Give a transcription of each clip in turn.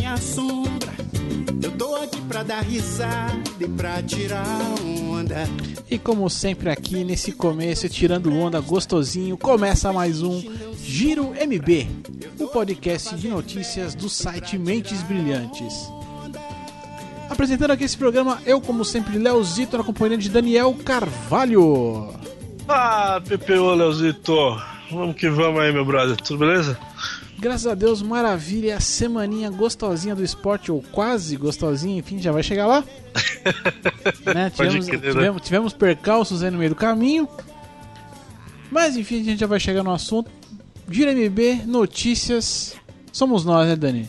nem a sombra. Eu tô aqui pra dar risada e pra tirar onda. E como sempre aqui nesse começo, tirando onda gostosinho, começa mais um Giro MB, o podcast de notícias do site Mentes Brilhantes. Apresentando aqui esse programa, eu como sempre, Leozito, na companhia de Daniel Carvalho. Ah, PPO, Leozito. Vamos que vamos aí, meu brother. Tudo beleza? Graças a Deus, maravilha, a semaninha gostosinha do esporte, ou quase gostosinha, enfim, já vai chegar lá. né? tivemos, né? tivemos, tivemos, percalços aí no meio do caminho. Mas enfim, a gente já vai chegar no assunto. Gira MB, notícias. Somos nós, né, Dani?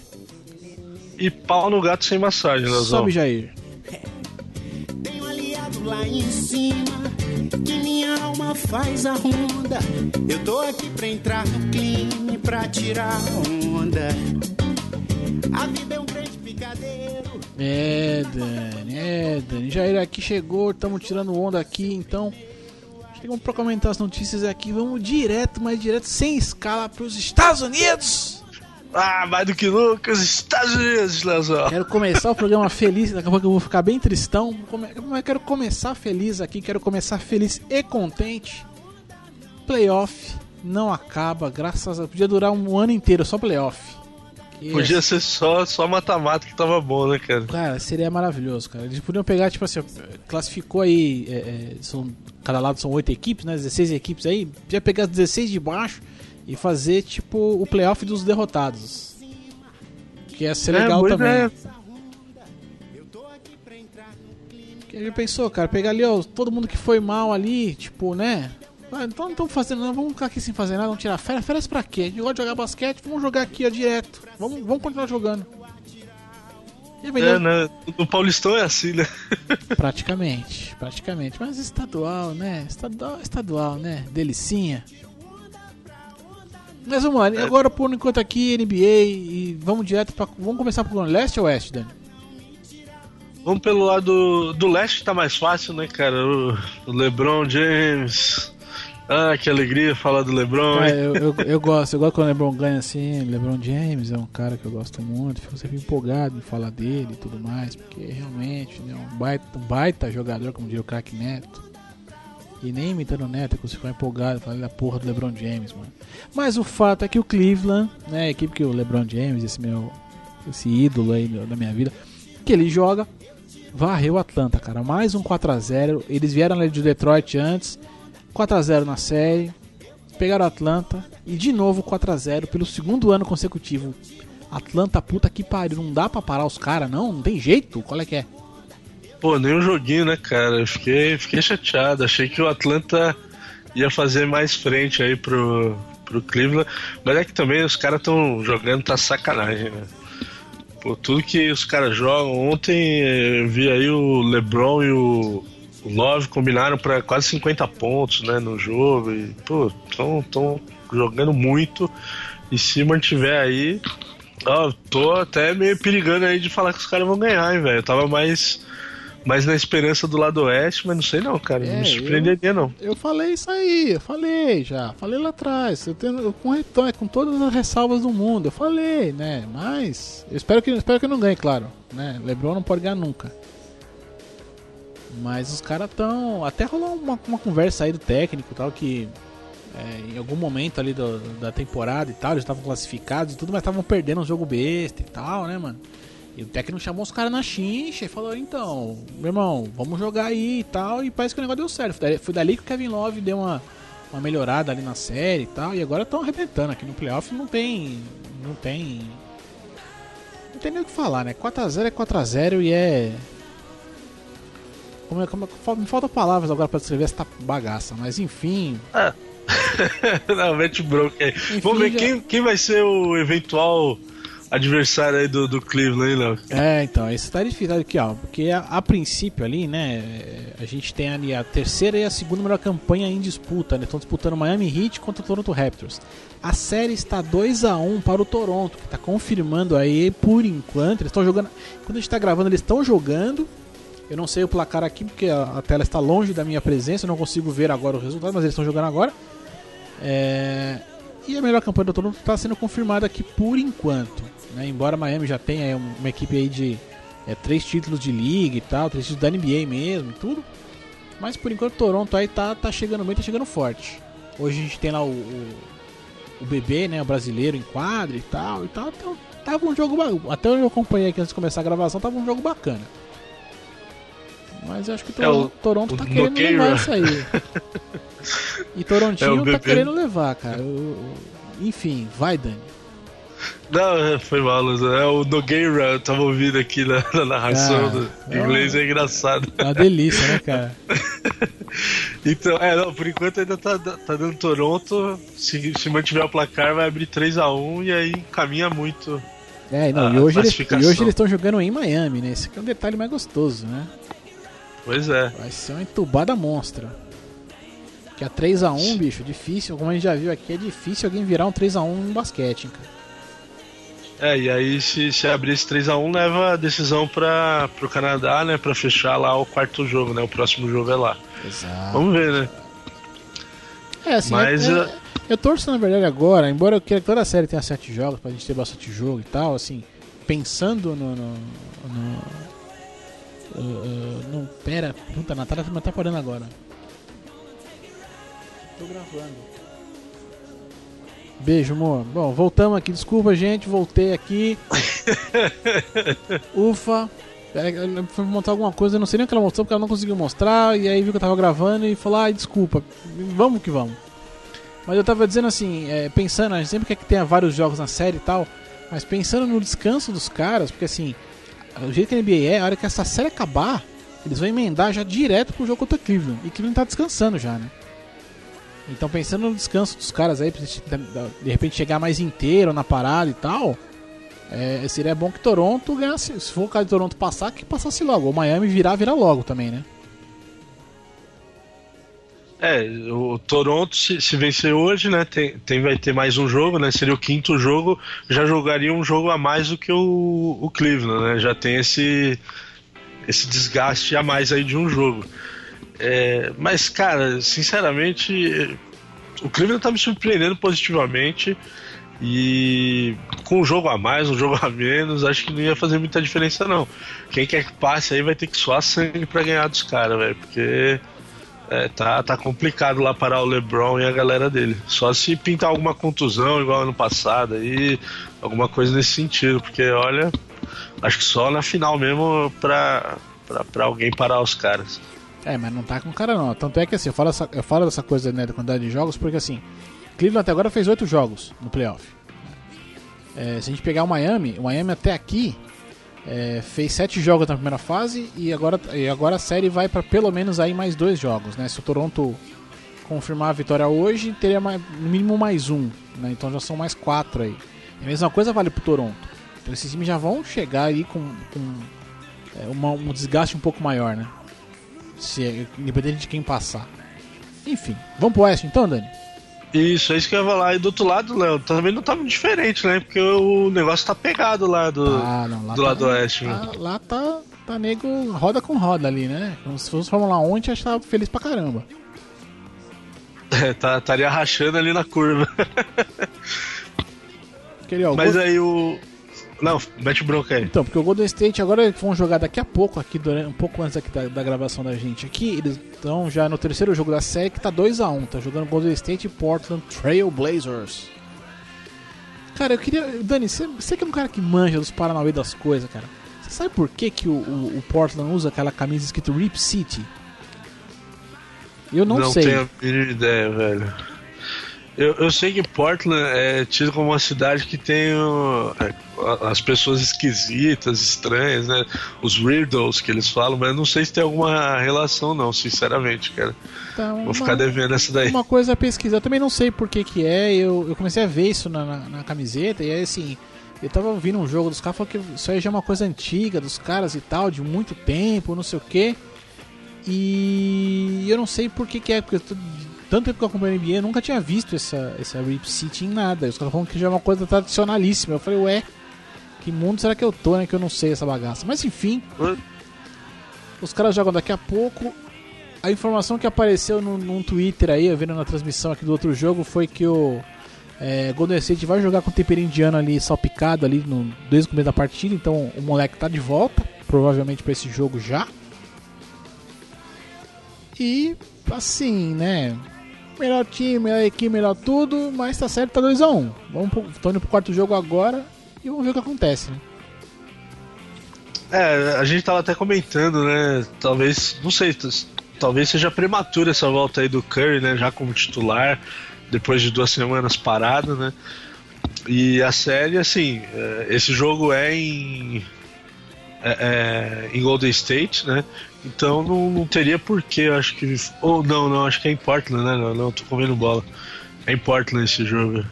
E pau no gato sem massagem, Leozão. Sobe, Jair. Tenho aliado lá em cima que minha alma faz a ronda. Eu tô aqui pra entrar no clima, pra tirar onda. A vida é um grande picadeiro. É, Dani, é, Dani. Jair aqui chegou, estamos tirando onda aqui, então. Chegamos pra comentar as notícias aqui. Vamos direto, mas direto, sem escala, pros Estados Unidos. Ah, mais do que nunca, os Estados Unidos, Leozão. Quero começar o programa feliz, daqui a pouco eu vou ficar bem tristão. Mas quero começar feliz aqui, quero começar feliz e contente. Playoff não acaba, graças a. Podia durar um ano inteiro, só playoff. Podia ser só só mata-mata que tava bom, né, cara? Cara, seria maravilhoso, cara. Eles podiam pegar, tipo assim, classificou aí. É, é, são, cada lado são oito equipes, né? 16 equipes aí. Podia pegar as 16 de baixo e fazer tipo o playoff dos derrotados. Que ia ser é, legal também. É. Que ele pensou, cara, pegar ali, ó, todo mundo que foi mal ali, tipo, né? Ah, então não estamos fazendo nada, vamos ficar aqui sem fazer nada, vamos tirar férias. Férias pra quê? A gente gosta de jogar basquete, vamos jogar aqui, ó, direto. Vamos, vamos continuar jogando. É, né? No Paulistão é assim, né? praticamente, praticamente. Mas estadual, né? Estadual, estadual, né? Delicinha. Mas vamos lá, é. agora por enquanto aqui, NBA, e vamos direto para Vamos começar por leste ou oeste, Dani? Vamos pelo lado do leste, tá mais fácil, né, cara? O, LeBron James. Ah, que alegria falar do LeBron. Ah, eu, eu, eu, gosto, eu gosto quando o LeBron ganha assim. LeBron James é um cara que eu gosto muito, fico sempre empolgado em falar dele e tudo mais, porque realmente é né, um, baita, um baita jogador, como diria o craque Neto. E nem imitando o Neto, que ficou empolgado falando da porra do LeBron James, mano. Mas o fato é que o Cleveland, né, a equipe que o LeBron James, esse meu esse ídolo aí da minha vida, que ele joga, varreu o Atlanta, cara. Mais um 4 a 0 Eles vieram de Detroit antes, 4 a 0 na série, pegaram o Atlanta e de novo 4 a 0 pelo segundo ano consecutivo. Atlanta, puta que pariu, não dá pra parar os caras, não? Não tem jeito? Qual é que é? Pô, nem um joguinho, né, cara? Eu fiquei, fiquei chateado. Achei que o Atlanta ia fazer mais frente aí pro, pro Cleveland. Mas é que também os caras estão jogando, tá sacanagem, né? Pô, tudo que os caras jogam. Ontem eu vi aí o LeBron e o, Love combinaram para quase 50 pontos, né, no jogo. E, pô, estão jogando muito. E se mantiver aí. Ó, tô até meio perigando aí de falar que os caras vão ganhar, hein, velho. Eu tava mais mais na esperança do lado oeste, mas não sei não, cara. É, não me surpreenderia, eu, não. Eu falei isso aí, eu falei já. Falei lá atrás. Eu tenho, com, é com todas as ressalvas do mundo. Eu falei, né? Mas. Eu espero que, espero que não ganhe, claro. Né? Lebron não pode ganhar nunca. Mas os caras estão. Até rolou uma, uma conversa aí do técnico tal, que. É, em algum momento ali do, da temporada e tal, eles estavam classificados e tudo, mas estavam perdendo um jogo besta e tal, né, mano? E o técnico chamou os caras na chincha e falou: então, meu irmão, vamos jogar aí e tal. E parece que o negócio deu certo. Foi dali que o Kevin Love deu uma, uma melhorada ali na série e tal. E agora estão arrebentando aqui no playoff. Não tem. Não tem. Não tem nem o que falar, né? 4x0 é 4x0 e é. Como é, como é, me faltam palavras agora para descrever essa bagaça, mas enfim. Ah. não, mete bronca aí. Enfim, Vamos ver já... quem, quem vai ser o eventual adversário aí do, do Cleveland, Léo. É, então, isso tá difícil aqui, ó. Porque a, a, princípio ali, né, a gente tem ali a terceira e a segunda melhor campanha em disputa, né? Estão disputando Miami Heat contra o Toronto Raptors. A série está 2 a 1 para o Toronto, que está confirmando aí por enquanto. Eles estão jogando. Quando a gente está gravando, eles estão jogando. Eu não sei o placar aqui porque a, a, tela está longe da minha presença, eu não consigo ver agora o resultado, mas eles estão jogando agora. É, E a melhor campanha do Toronto está sendo confirmada aqui por enquanto. Né? Embora Miami já tenha uma equipe aí de é, três títulos de liga e tal, três títulos da NBA mesmo, tudo. Mas por enquanto Toronto aí tá, tá chegando bem, tá chegando forte. Hoje a gente tem lá o, o, o bebê, né, o brasileiro em quadra e tal, e tal. Então, tava um jogo até eu acompanhei aqui antes de começar a gravação, tava um jogo bacana. Mas eu acho que Toronto, é, o Toronto tá querendo Nogueira. levar isso aí. E Torontinho é, tá querendo levar, cara. Enfim, vai, Dani. Não, é, foi mal, É o Nogueira, eu tava ouvindo aqui na, na narração ah, do é inglês, é, é engraçado. É uma delícia, né, cara? então, é, não, por enquanto ainda tá, tá dando Toronto. Se, se mantiver o placar, vai abrir 3x1 e aí caminha muito. É, não, e hoje, eles, e hoje eles estão jogando em Miami, né? Esse aqui é um detalhe mais gostoso, né? Pois é. Vai ser uma entubada monstra. Que a 3x1, bicho, difícil. Como a gente já viu aqui, é difícil alguém virar um 3x1 no basquete, hein, cara. É, e aí se, se abrir esse 3x1 leva a decisão para pro Canadá, né? Pra fechar lá o quarto jogo, né? O próximo jogo é lá. Exato. Vamos ver, né? É, assim, Mas, é, é, eu torço na verdade agora, embora eu queira que toda a série tenha sete jogos, pra gente ter bastante jogo e tal, assim, pensando no. no, no uh, uh, não, pera, puta, a Natália tá, tá parando agora. Tô gravando. Beijo, amor. Bom, voltamos aqui. Desculpa, gente. Voltei aqui. Ufa. Ela foi montar alguma coisa, eu não sei nem o que ela mostrou porque ela não conseguiu mostrar. E aí viu que eu tava gravando e falou: ai, desculpa, vamos que vamos. Mas eu tava dizendo assim, é, pensando, a gente sempre quer que tenha vários jogos na série e tal, mas pensando no descanso dos caras, porque assim, o jeito que a NBA é, a hora que essa série acabar, eles vão emendar já direto pro jogo contra Cleveland. E Cleveland tá descansando já, né? Então pensando no descanso dos caras aí, de repente chegar mais inteiro na parada e tal, é, seria bom que Toronto ganhasse. Se for o caso de Toronto passar, que passasse logo. O Miami virar, virar logo também, né? É, o Toronto, se, se, vencer hoje, né, tem, tem, vai ter mais um jogo, né, seria o quinto jogo, já jogaria um jogo a mais do que o, o Cleveland, né, já tem esse, esse desgaste a mais aí de um jogo. É, mas, cara, sinceramente, o Cleveland tá me surpreendendo positivamente. E com um jogo a mais, um jogo a menos, acho que não ia fazer muita diferença, não. Quem quer que passe aí vai ter que suar sangue para ganhar dos caras, velho. Porque é, tá, tá complicado lá parar o LeBron e a galera dele. Só se pintar alguma contusão, igual ano passado, aí, alguma coisa nesse sentido. Porque, olha, acho que só na final mesmo pra, pra, pra alguém parar os caras. É, mas não tá com cara não. Tanto é que assim, eu falo, essa, eu falo dessa coisa né, da quantidade de jogos, porque assim, Cleveland até agora fez oito jogos no playoff. É, se a gente pegar o Miami, o Miami até aqui é, fez sete jogos na primeira fase e agora, e agora a série vai para pelo menos aí mais dois jogos, né? Se o Toronto confirmar a vitória hoje, teria mais, no mínimo mais um, né? Então já são mais quatro aí. a mesma coisa vale pro Toronto. Então esses times já vão chegar aí com, com é, uma, um desgaste um pouco maior, né? Se, é, independente de quem passar. Enfim, vamos pro Oeste então, Dani? Isso, é isso que eu ia falar. E do outro lado, Léo, também não tá muito diferente, né? Porque o negócio tá pegado lá do, ah, não, lá do tá, lado oeste. Lá, né? lá tá, tá nego roda com roda ali, né? Como se fosse Fórmula 1, a gente tava feliz pra caramba. É, tá, estaria rachando ali na curva. Aquele, ó, Mas aí o, não, mete bronca aí. Então, porque o Golden State agora eles vão jogar daqui a pouco, aqui durante, um pouco antes da, da, gravação da gente aqui. Eles estão já no terceiro jogo da série que tá 2x1. Um, tá jogando Golden State e Portland Trail Blazers. Cara, eu queria. Dani, você, você que é um cara que manja dos Paranauê das coisas, cara. Você sabe por que, que o, o, o, Portland usa aquela camisa escrito Rip City? Eu não, não sei. Não tenho a mínima ideia, velho. Eu, eu sei que Portland é tido como uma cidade que tem uh, as pessoas esquisitas, estranhas, né? Os weirdos que eles falam, mas não sei se tem alguma relação, não, sinceramente, cara. Então, Vou uma, ficar devendo essa daí. Uma coisa a pesquisar, eu também não sei por que que é, eu, eu comecei a ver isso na, na, na camiseta, e aí assim. Eu tava ouvindo um jogo dos caras falando que isso aí já é uma coisa antiga dos caras e tal, de muito tempo, não sei o que. E eu não sei por que, que é, porque eu tô tanto tempo que eu acompanho NBA, eu nunca tinha visto essa, essa Rip City em nada. Os caras falam que já é uma coisa tradicionalíssima. Eu falei, ué, que mundo será que eu tô, né? Que eu não sei essa bagaça. Mas enfim, os caras jogam daqui a pouco. A informação que apareceu no, num Twitter aí, eu vendo na transmissão aqui do outro jogo, foi que o É, Golden State vai jogar com o tempero indiano ali salpicado ali no, desde o começo da partida, então o moleque tá de volta, provavelmente para esse jogo já. E assim, né? Melhor time, melhor equipe, melhor tudo, mas tá certo, tá 2x1. Um. Vamos pro, tô indo pro quarto jogo agora e vamos ver o que acontece, né? É, a gente tava até comentando, né? Talvez, não sei, talvez seja prematura essa volta aí do Curry, né? Já como titular depois de duas semanas parado, né? E a série, assim, é, esse jogo é em, é, é, em Golden State, né? Então não, não teria porquê, acho que. Ou não, não, acho que é em Portland, né? Não, não tô comendo bola. É em Portland esse jogo.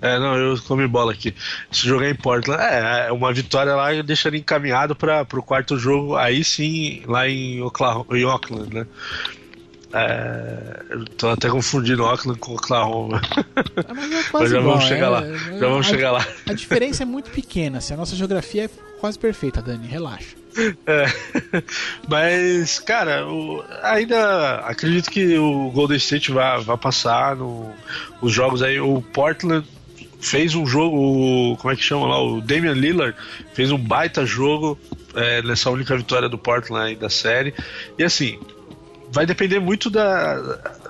É, não, eu comi bola aqui. Esse jogo é em Portland. É, é uma vitória lá deixaria encaminhado para o quarto jogo, aí sim, lá em, Oklahoma, em Oakland, né? É, tô até confundindo Auckland com Oklahoma. Ah, mas, é mas já igual, vamos chegar é, lá. Já vamos a, chegar lá. A diferença é muito pequena. Assim, a nossa geografia é quase perfeita, Dani. Relaxa. É, mas, cara, o, ainda acredito que o Golden State vai, vai passar no, os jogos aí. O Portland fez um jogo, como é que chama lá? O Damian Lillard fez um baita jogo é, nessa única vitória do Portland aí da série. E assim, vai depender muito da,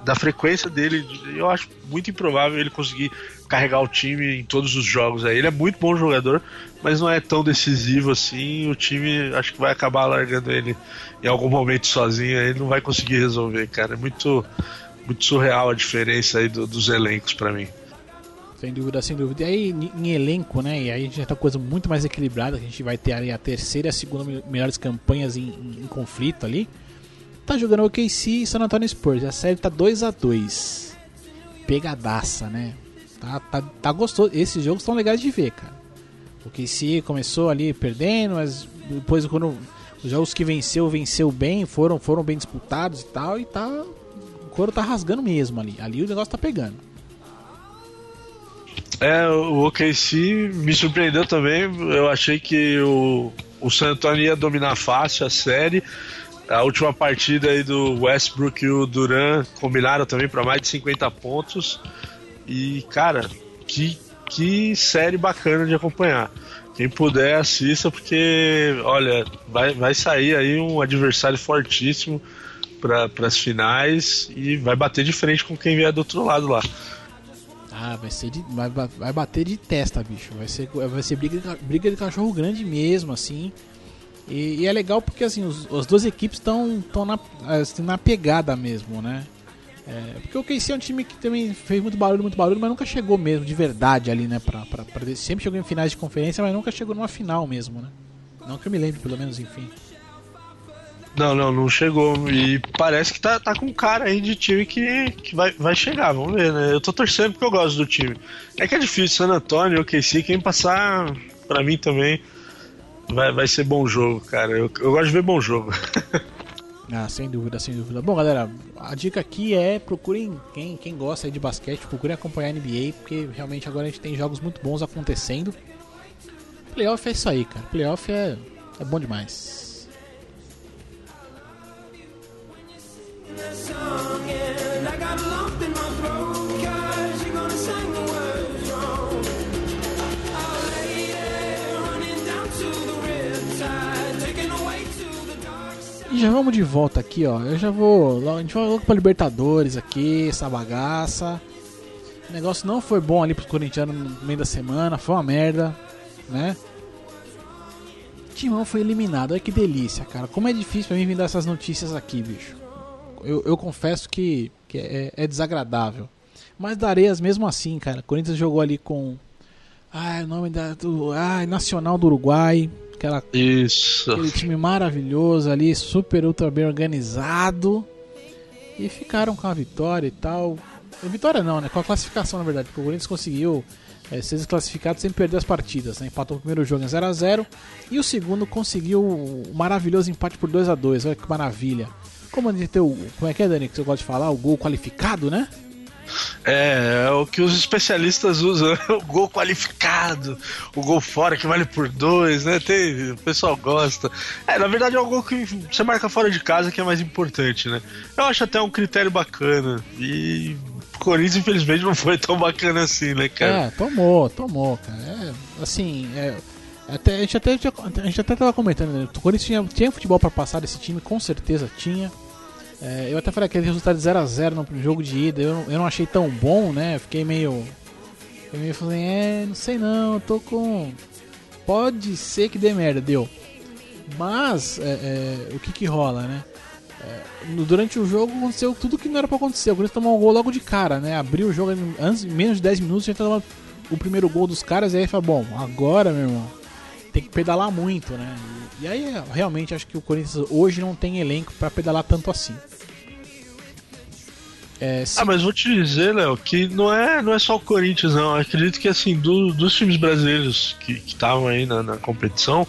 da frequência dele. Eu acho muito improvável ele conseguir carregar o time em todos os jogos. Aí. Ele é muito bom jogador, mas não é tão decisivo assim. O time acho que vai acabar largando ele em algum momento sozinho. Ele não vai conseguir resolver, cara. É muito, muito surreal a diferença aí do, dos elencos para mim. Sem dúvida, sem dúvida. E aí, em elenco, né? E aí a gente já tá coisa muito mais equilibrada. A gente vai ter ali a terceira e a segunda melhores campanhas em, em, em conflito ali tá jogando OKC e San Antonio Spurs. A série tá 2 a 2 Pegadaça, né? Tá, tá, tá gostoso. Esses jogos estão legais de ver, cara. O OKC começou ali perdendo, mas depois quando os jogos que venceu, venceu bem, foram, foram bem disputados e tal, e tá. O couro tá rasgando mesmo ali. Ali o negócio tá pegando. É, o OKC me surpreendeu também. Eu achei que o, o San Antonio ia dominar fácil a série a última partida aí do Westbrook e o Duran combinaram também para mais de 50 pontos. E, cara, que, que série bacana de acompanhar. Quem puder, assista, porque, olha, vai, vai sair aí um adversário fortíssimo para as finais e vai bater de frente com quem vier do outro lado lá. Ah, vai ser de, vai, vai bater de testa, bicho. Vai ser, vai ser briga, briga de cachorro grande mesmo, assim. E, e, é legal porque assim, os, as duas equipes estão na, assim, na pegada mesmo, né? É, porque o KC é um time que também fez muito barulho, muito barulho, mas nunca chegou mesmo de verdade ali, né? Pra, pra, pra, sempre chegou em finais de conferência, mas nunca chegou numa final mesmo, né? Não que eu me lembre, pelo menos, enfim. Não, não, não chegou. E parece que tá, tá com cara aí de time que, que vai, vai chegar, vamos ver, né? Eu tô torcendo porque eu gosto do time. É que é difícil, San Antônio, o KC, quem passar, pra mim também Vai, vai ser bom jogo, cara. Eu, eu gosto de ver bom jogo. Ah, sem dúvida, sem dúvida. Bom, galera, a dica aqui é procurem quem, quem gosta de basquete, procurem acompanhar a NBA, porque realmente agora a gente tem jogos muito bons acontecendo. Playoff é isso aí, cara. Playoff é, é bom demais. E já vamos de volta aqui, ó. Eu já vou. A gente vai logo pra Libertadores aqui, essa bagaça. O negócio não foi bom ali pros corintianos no meio da semana, foi uma merda, né? Timão foi eliminado, olha que delícia, cara. Como é difícil pra mim vir dar essas notícias aqui, bicho. Eu, eu confesso que, que é, é, desagradável. Mas darei as mesmo assim, cara. Corinthians jogou ali com. Ai, o nome da. Do, ai, Nacional do Uruguai. Aquela, Isso. Aquele time maravilhoso ali, super ultra bem organizado. E ficaram com a vitória e tal. A vitória não, né? Com a classificação, na verdade. Porque o Corinthians conseguiu é, ser desclassificado sem perder as partidas. Né? Empatou o primeiro jogo em 0x0. E o segundo conseguiu o um maravilhoso empate por 2x2. Olha que maravilha. Como a gente tem o. Como é que é, Dani? Que você gosta de falar? O gol qualificado, né? É, é o que os especialistas usam, o gol qualificado, o gol fora que vale por dois, né? Tem, o pessoal gosta. É, na verdade é o gol que você marca fora de casa que é mais importante, né? Eu acho até um critério bacana. E Corinthians, infelizmente, não foi tão bacana assim, né, cara? É, tomou, tomou, cara. É, assim, é, até, a, gente até, a gente até tava comentando, né? O Corinthians tinha, tinha futebol para passar desse time, com certeza tinha. É, eu até falei aquele resultado de 0x0 no jogo de ida, eu, eu não achei tão bom, né? Fiquei meio. Eu meio falei, é, não sei não, eu tô com. Pode ser que dê merda, deu. Mas, é, é, o que que rola, né? É, durante o jogo aconteceu tudo que não era pra acontecer. O Corinthians tomou um gol logo de cara, né? Abriu o jogo antes, menos de 10 minutos, já tomou o primeiro gol dos caras, e aí fala, bom, agora, meu irmão, tem que pedalar muito, né? E aí, realmente, acho que o Corinthians hoje não tem elenco para pedalar tanto assim. É, ah, mas vou te dizer, Léo, que não é, não é só o Corinthians, não. Eu acredito que, assim, do, dos times brasileiros que estavam aí na, na competição,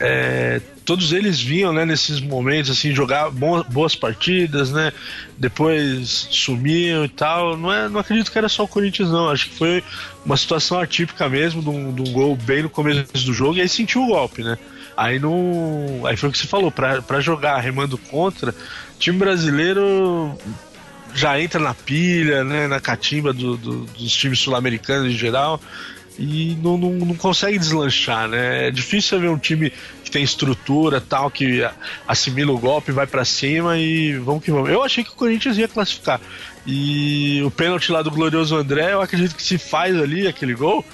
é, todos eles vinham, né, nesses momentos, assim, jogar boas partidas, né, depois sumiam e tal. Não, é, não acredito que era só o Corinthians, não. Acho que foi uma situação atípica mesmo, de um, de um gol bem no começo do jogo, e aí sentiu o golpe, né. Aí não. Aí foi o que você falou, para jogar remando contra, time brasileiro já entra na pilha, né, na catimba do, do, dos times sul-americanos em geral e não, não, não, consegue deslanchar, né? É difícil ver um time que tem estrutura tal, que assimila o golpe, vai para cima e vamos que vamos. Eu achei que o Corinthians ia classificar. E o pênalti lá do glorioso André, eu acredito que se faz ali aquele gol,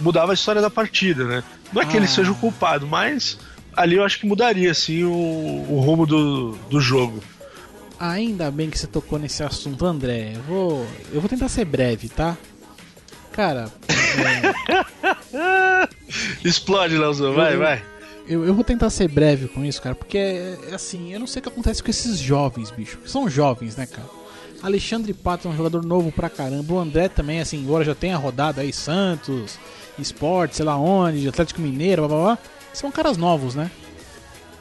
mudava a história da partida, né? Não é que ah. ele seja o culpado, mas ali eu acho que mudaria assim o, o rumo do, do jogo. Ainda bem que você tocou nesse assunto, André. Eu vou, eu vou tentar ser breve, tá? Cara. É... Explode, Leozão, vai, eu, vai. Eu, eu vou tentar ser breve com isso, cara, porque é, é, assim, eu não sei o que acontece com esses jovens, bicho. São jovens, né, cara? Alexandre Pato é um jogador novo pra caramba. O André também, assim, embora já tenha rodado aí Santos, Esporte, sei lá onde, Atlético Mineiro, blá blá blá. São caras novos, né?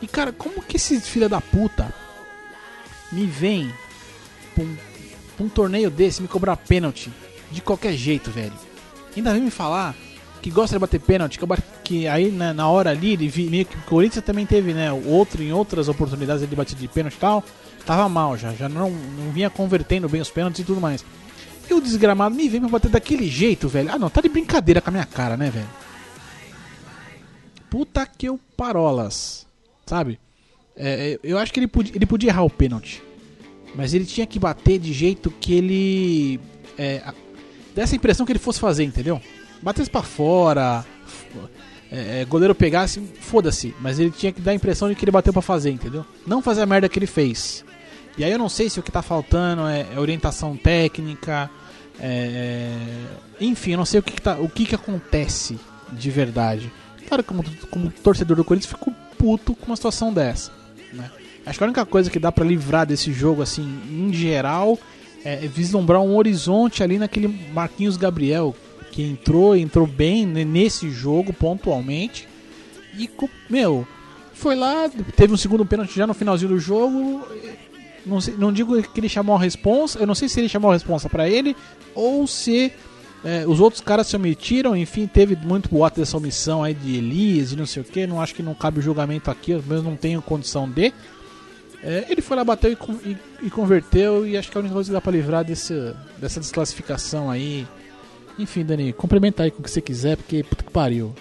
E cara, como que esse filho da puta me vem pra um, pra um torneio desse me cobrar pênalti de qualquer jeito, velho. Ainda vem me falar que gosta de bater pênalti, que, que aí né, na hora ali, ele vi, meio que o Corinthians também teve, né, outro em outras oportunidades ele bater de pênalti e tal, tava mal já, já não, não vinha convertendo bem os pênaltis e tudo mais. E o desgramado me vem pra bater daquele jeito, velho. Ah não, tá de brincadeira com a minha cara, né, velho? Puta que eu parolas, sabe? É, é, eu acho que ele podia, ele podia errar o pênalti. Mas ele tinha que bater de jeito que ele. É, dessa impressão que ele fosse fazer, entendeu? Batesse para fora, é, é, goleiro pegasse, foda-se. Mas ele tinha que dar a impressão de que ele bateu para fazer, entendeu? Não fazer a merda que ele fez. E aí eu não sei se o que tá faltando é, é orientação técnica, é, enfim, eu não sei o que, que tá, o que, que acontece de verdade. Claro, como, como torcedor do Corinthians, fico puto com uma situação dessa. Né? Acho que a única coisa que dá para livrar desse jogo, assim, em geral, é, vislumbrar um horizonte ali naquele Marquinhos Gabriel que entrou, entrou bem nesse jogo pontualmente e meu foi lá, teve um segundo pênalti já no finalzinho do jogo. Não, sei, não digo que ele chamou a responsa, eu não sei se ele chamou a responsa para ele ou se é, os outros caras se omitiram, enfim, teve muito boato dessa omissão aí de Elias e não sei o que. Não acho que não cabe o julgamento aqui, eu mesmo não tenho condição de. É, ele foi lá, bateu e, e, e, converteu, e acho que é a única coisa que dá pra livrar desse, dessa desclassificação aí. Enfim, Dani, complementa aí com o que você quiser, porque puta que pariu.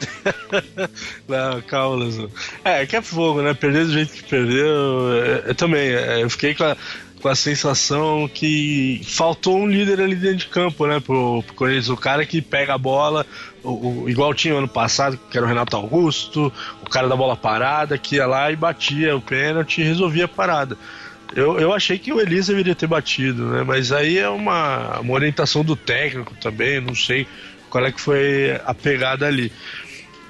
Não, calma. É, que é fogo, né? Perder do jeito que perdeu. Eu, eu também, é, eu fiquei com a, com a sensação que faltou um líder ali dentro de campo, né? Pro, pro Corinthians. O cara que pega a bola, o, o, igual tinha ano passado, que era o Renato Augusto, o cara da bola parada, que ia lá e batia o pênalti e resolvia a parada. Eu, eu achei que o Elisa deveria ter batido, né? Mas aí é uma, uma orientação do técnico também, não sei qual é que foi a pegada ali.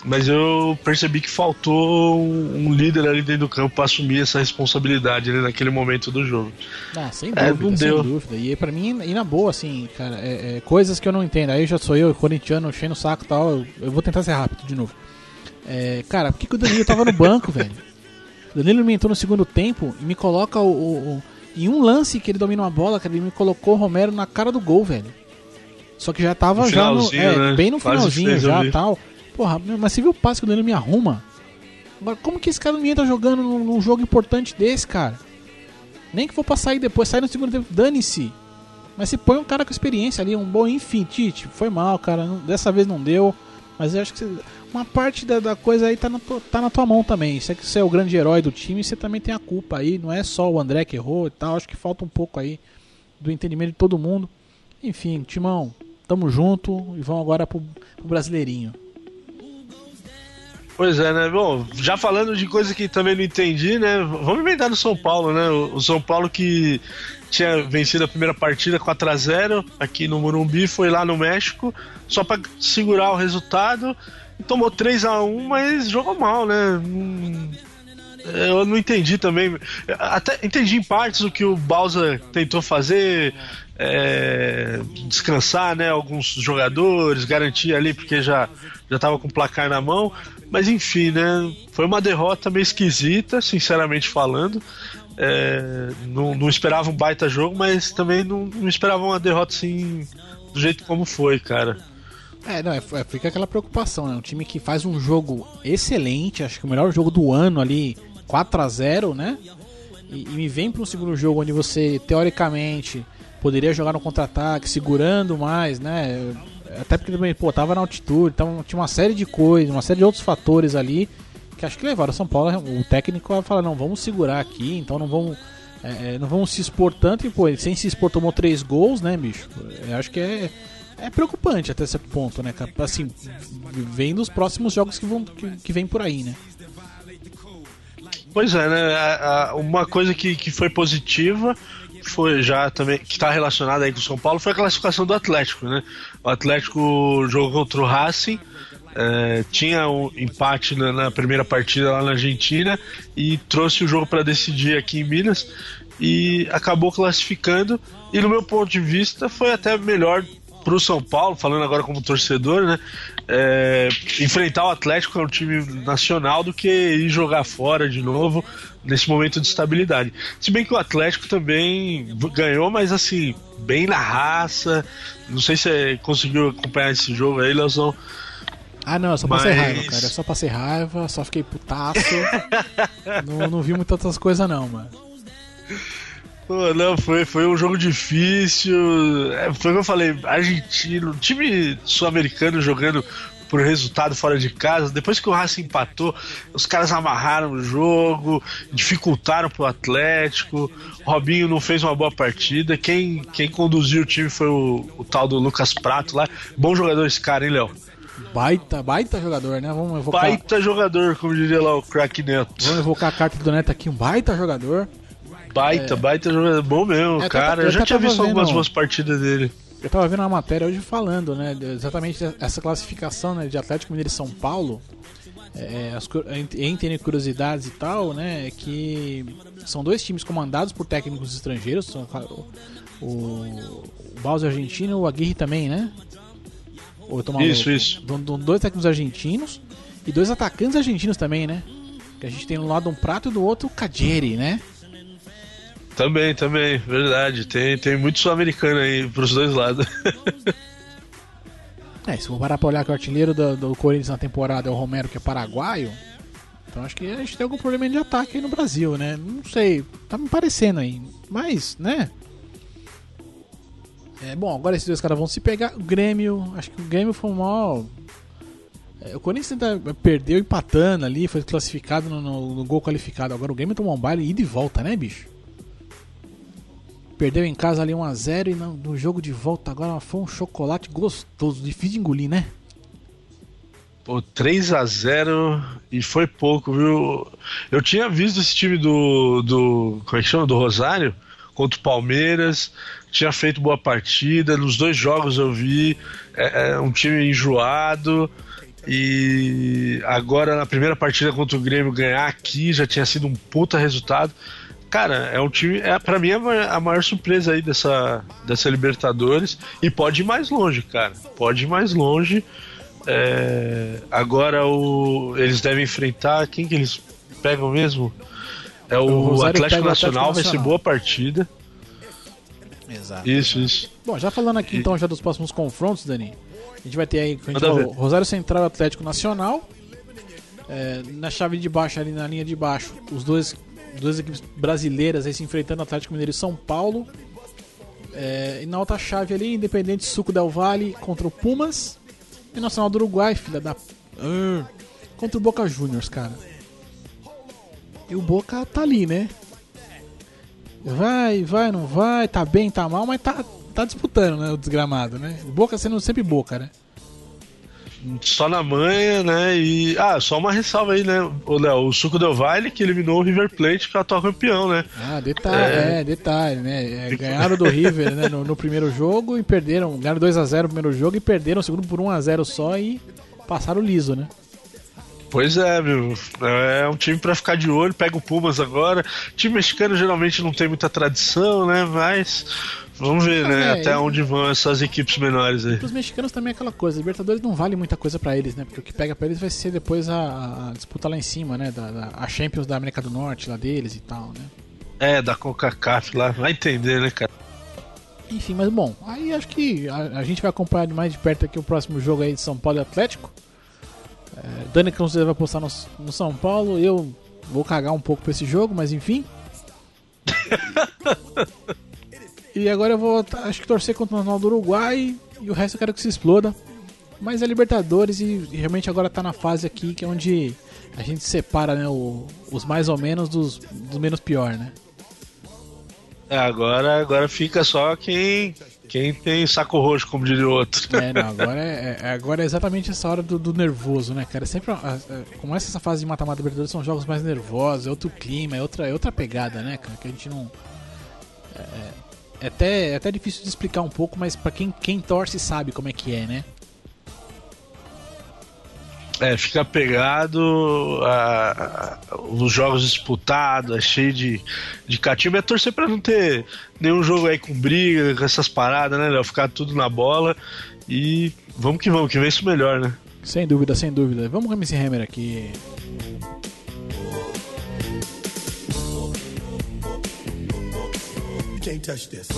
Mas eu percebi que faltou um líder ali dentro do campo para assumir essa responsabilidade ali naquele momento do jogo. Ah, sem é, dúvida, é, não sem deu. dúvida. E para mim, e na boa, assim, cara, é, é, coisas que eu não entendo. Aí já sou eu, corintiano, cheio no saco e tal. Eu, eu, vou tentar ser rápido de novo. É, cara, por que, que o Danilo tava no banco, velho? O Danilo me entrou no segundo tempo e me coloca o, o, o Em um lance que ele domina uma bola, cara, ele me colocou o Romero na cara do gol, velho. Só que já tava já no, é, né? bem no Quase finalzinho já ali. tal. Porra, mas você viu o passe que o Danilo me arruma? Agora, como que esse cara não entra jogando num, num jogo importante desse, cara? Nem que for pra sair depois, sair no segundo tempo, dane-se. Mas se põe um cara com experiência ali, um bom enfim, Tite, foi mal, cara, não- dessa vez não deu. Mas eu acho que você- uma parte da, da coisa aí tá na, tua, tá na tua mão também. Você que você é o grande herói do time, você também tem a culpa aí. Não é só o André que errou e tal. Acho que falta um pouco aí do entendimento de todo mundo. Enfim, Timão, tamo junto e vamos agora pro, pro Brasileirinho. Pois é, né? Bom, já falando de coisa que também não entendi, né? Vamos emendar no São Paulo, né? O São Paulo que tinha vencido a primeira partida 4 a 0 aqui no Morumbi, foi lá no México só pra segurar o resultado tomou 3 a 1 mas jogou mal, né? Hum, Eu não entendi também. Até entendi em partes o que o Bausa tentou fazer, é, descansar, né? Alguns jogadores, garantir ali porque já já tava com o placar na mão. Mas enfim, né? Foi uma derrota meio esquisita, sinceramente falando. É, não, não esperava um baita jogo, mas também não, não esperava uma derrota assim do jeito como foi, cara. É, não, é, é, fica aquela preocupação, né? Um time que faz um jogo excelente, acho que o melhor jogo do ano ali, 4 a 0 né? E, e me vem para um segundo jogo onde você, teoricamente, poderia jogar no contra-ataque, segurando mais, né? Até porque também, pô, tava na altitude, então tinha uma série de coisas, uma série de outros fatores ali que acho que levaram o São Paulo, o técnico vai falar, não, vamos segurar aqui, então não vamos. é, é, não vamos se expor tanto e, pô, sem se expor tomou três gols, né, bicho? Eu acho que é, é preocupante até certo ponto, né? Assim, vendo os próximos jogos que vão que, que vem por aí, né? Pois é, né? a- a- uma coisa que, que foi positiva foi já também que está relacionada aí com o São Paulo foi a classificação do Atlético, né? O Atlético jogou contra o Racing, é, tinha um empate na, na primeira partida lá na Argentina e trouxe o jogo para decidir aqui em Minas e acabou classificando. E no meu ponto de vista foi até melhor para o São Paulo, falando agora como torcedor, né? É, enfrentar o Atlético, que é um time nacional, do que ir jogar fora de novo nesse momento de estabilidade. Se bem que o Atlético também ganhou, mas assim, bem na raça. Não sei se você conseguiu acompanhar esse jogo aí, Leozão. Ah, não, eu só passei Mas- raiva, cara. Eu só passei raiva, só fiquei putaço. não, não vi muitas outras coisas, não, mano. Pô, não, foi, foi um jogo difícil. É, foi o que eu falei, argentino, time sul-americano jogando por resultado fora de casa. Depois que o Racing empatou, os caras amarraram o jogo, dificultaram pro Atlético. O Robinho não fez uma boa partida. Quem, quem conduziu o time foi o, o tal do Lucas Prato lá. Bom jogador esse cara, hein, Léo? Baita, baita jogador, né? Vamos evocar, Baita jogador, como diria lá o craque Neto. vamos evocar a carta do Neto aqui, um baita jogador. Baita, baita jogador. Bom mesmo, É, cara. Eu já tinha visto algumas vendo- boas partidas dele. Eu tava vendo uma matéria hoje falando, né, exatamente essa classificação né, de Atlético Mineiro e São Paulo. É, as, cu- ent- entre curiosidades e tal, né, é que são dois times comandados por técnicos estrangeiros, são o, o, Bausa argentino e o Aguirre também, né? Ou? Isso, isso. Dois técnicos argentinos e dois atacantes argentinos também, né? Que a gente tem do lado um prato e do outro o Cadieri, né? Também, também, verdade. Tem, tem muito sul-americano aí pros dois lados. É, se for parar pra olhar que o artilheiro do, do Corinthians na temporada é o Romero, que é paraguaio, então acho que a gente tem algum problema de ataque aí no Brasil, né? Não sei, tá me parecendo aí. Mas, né? É, bom, agora esses dois caras vão se pegar. O Grêmio, acho que o Grêmio foi mal. É, o Corinthians ainda perdeu empatando ali, foi classificado no, no- no gol qualificado. Agora o Grêmio tomou um baile e volta, né, bicho? Perdeu em casa ali 1x0 e no, jogo de volta agora foi um chocolate gostoso, difícil de engolir, né? Pô, 3 a 0 e foi pouco, viu? Eu tinha visto esse time do. do como é que chama? Do Rosário contra o Palmeiras. Tinha feito boa partida. Nos dois jogos eu vi. É, é um time enjoado. E agora na primeira partida contra o Grêmio ganhar aqui já tinha sido um puta resultado. Cara, é um time. É, para mim é a maior- surpresa aí dessa, dessa Libertadores. E pode ir mais longe, cara. Pode ir mais longe. É, agora o, eles devem enfrentar. Quem que eles pegam mesmo? É o, O Atlético o Nacional, Atlético vai ser Nacional. boa partida. Exato. Isso, isso. Bom, já falando aqui então já dos próximos confrontos, Dani. A gente vai ter aí, falou, Rosário Central e Atlético Nacional. É, na chave de baixo, ali na linha de baixo, os dois duas equipes brasileiras aí se enfrentando Atlético Mineiro e São Paulo. É, e na outra chave ali, Independente Suco Del Vale contra o Pumas. E Nacional do Uruguai, filha da. Ah, contra o Boca Juniors, cara. E o Boca tá ali, né? Vai, vai, não vai, tá bem, tá mal, mas tá, tá disputando, né? O desgramado, né? Boca sendo sempre Boca, né? Só na manha, né? E. Ah, só uma ressalva aí, né? O Léo, o Suco Del Valle que eliminou o River Plate, que é o atual campeão, né? Ah, detalhe, é, detalhe, né? É, ganharam do River né, no, no primeiro jogo e perderam. Ganharam 2x0 no primeiro jogo e perderam o segundo por 1x0 só e passaram liso, né? Pois é, meu. É um time pra ficar de olho. Pega o Pumas agora. time mexicano geralmente não tem muita tradição, né? Mas vamos ver, Ah, né? é, Até e- onde vão essas equipes menores aí. Os mexicanos também é aquela coisa, Libertadores não vale muita coisa pra eles, né? Porque o que pega pra eles vai ser depois a, a disputa lá em cima, né? Da, da- a Champions da América do Norte lá deles e tal, né? É, da CONCACAF lá. Vai entender, né, cara? Enfim, mas bom, aí acho que a, a gente vai acompanhar mais de perto aqui o próximo jogo aí de São Paulo e Atlético. É, Dani certeza vai postar no, no São Paulo, eu vou cagar um pouco pra esse jogo, mas enfim. e agora eu vou acho que torcer contra o Nacional do Uruguai e o resto eu quero que se exploda. Mas é Libertadores e, realmente agora tá na fase aqui que é onde a gente separa né, o- os mais ou menos dos, dos menos pior, né? É, agora, agora fica só quem, quem tem saco roxo, como diria o outro. É, não, agora é, é- agora é exatamente essa hora do, do nervoso, né, cara? Sempre, a- a- como essa fase de mata-mata Libertadores são jogos mais nervosos, é outro clima, é outra, é outra pegada, né, cara? Que a gente não. É, é até, é até difícil de explicar um pouco, mas pra quem, quem torce sabe como é que é, né? É, fica pegado, a- a- os jogos disputados, é cheio de, de catimba. É torcer pra não ter nenhum jogo aí com briga, com essas paradas, né, Léo? Ficar tudo na bola. E vamos que vamos, que vem isso melhor, né? Sem dúvida, sem dúvida. Vamos com MC Hammer aqui. Can't touch this.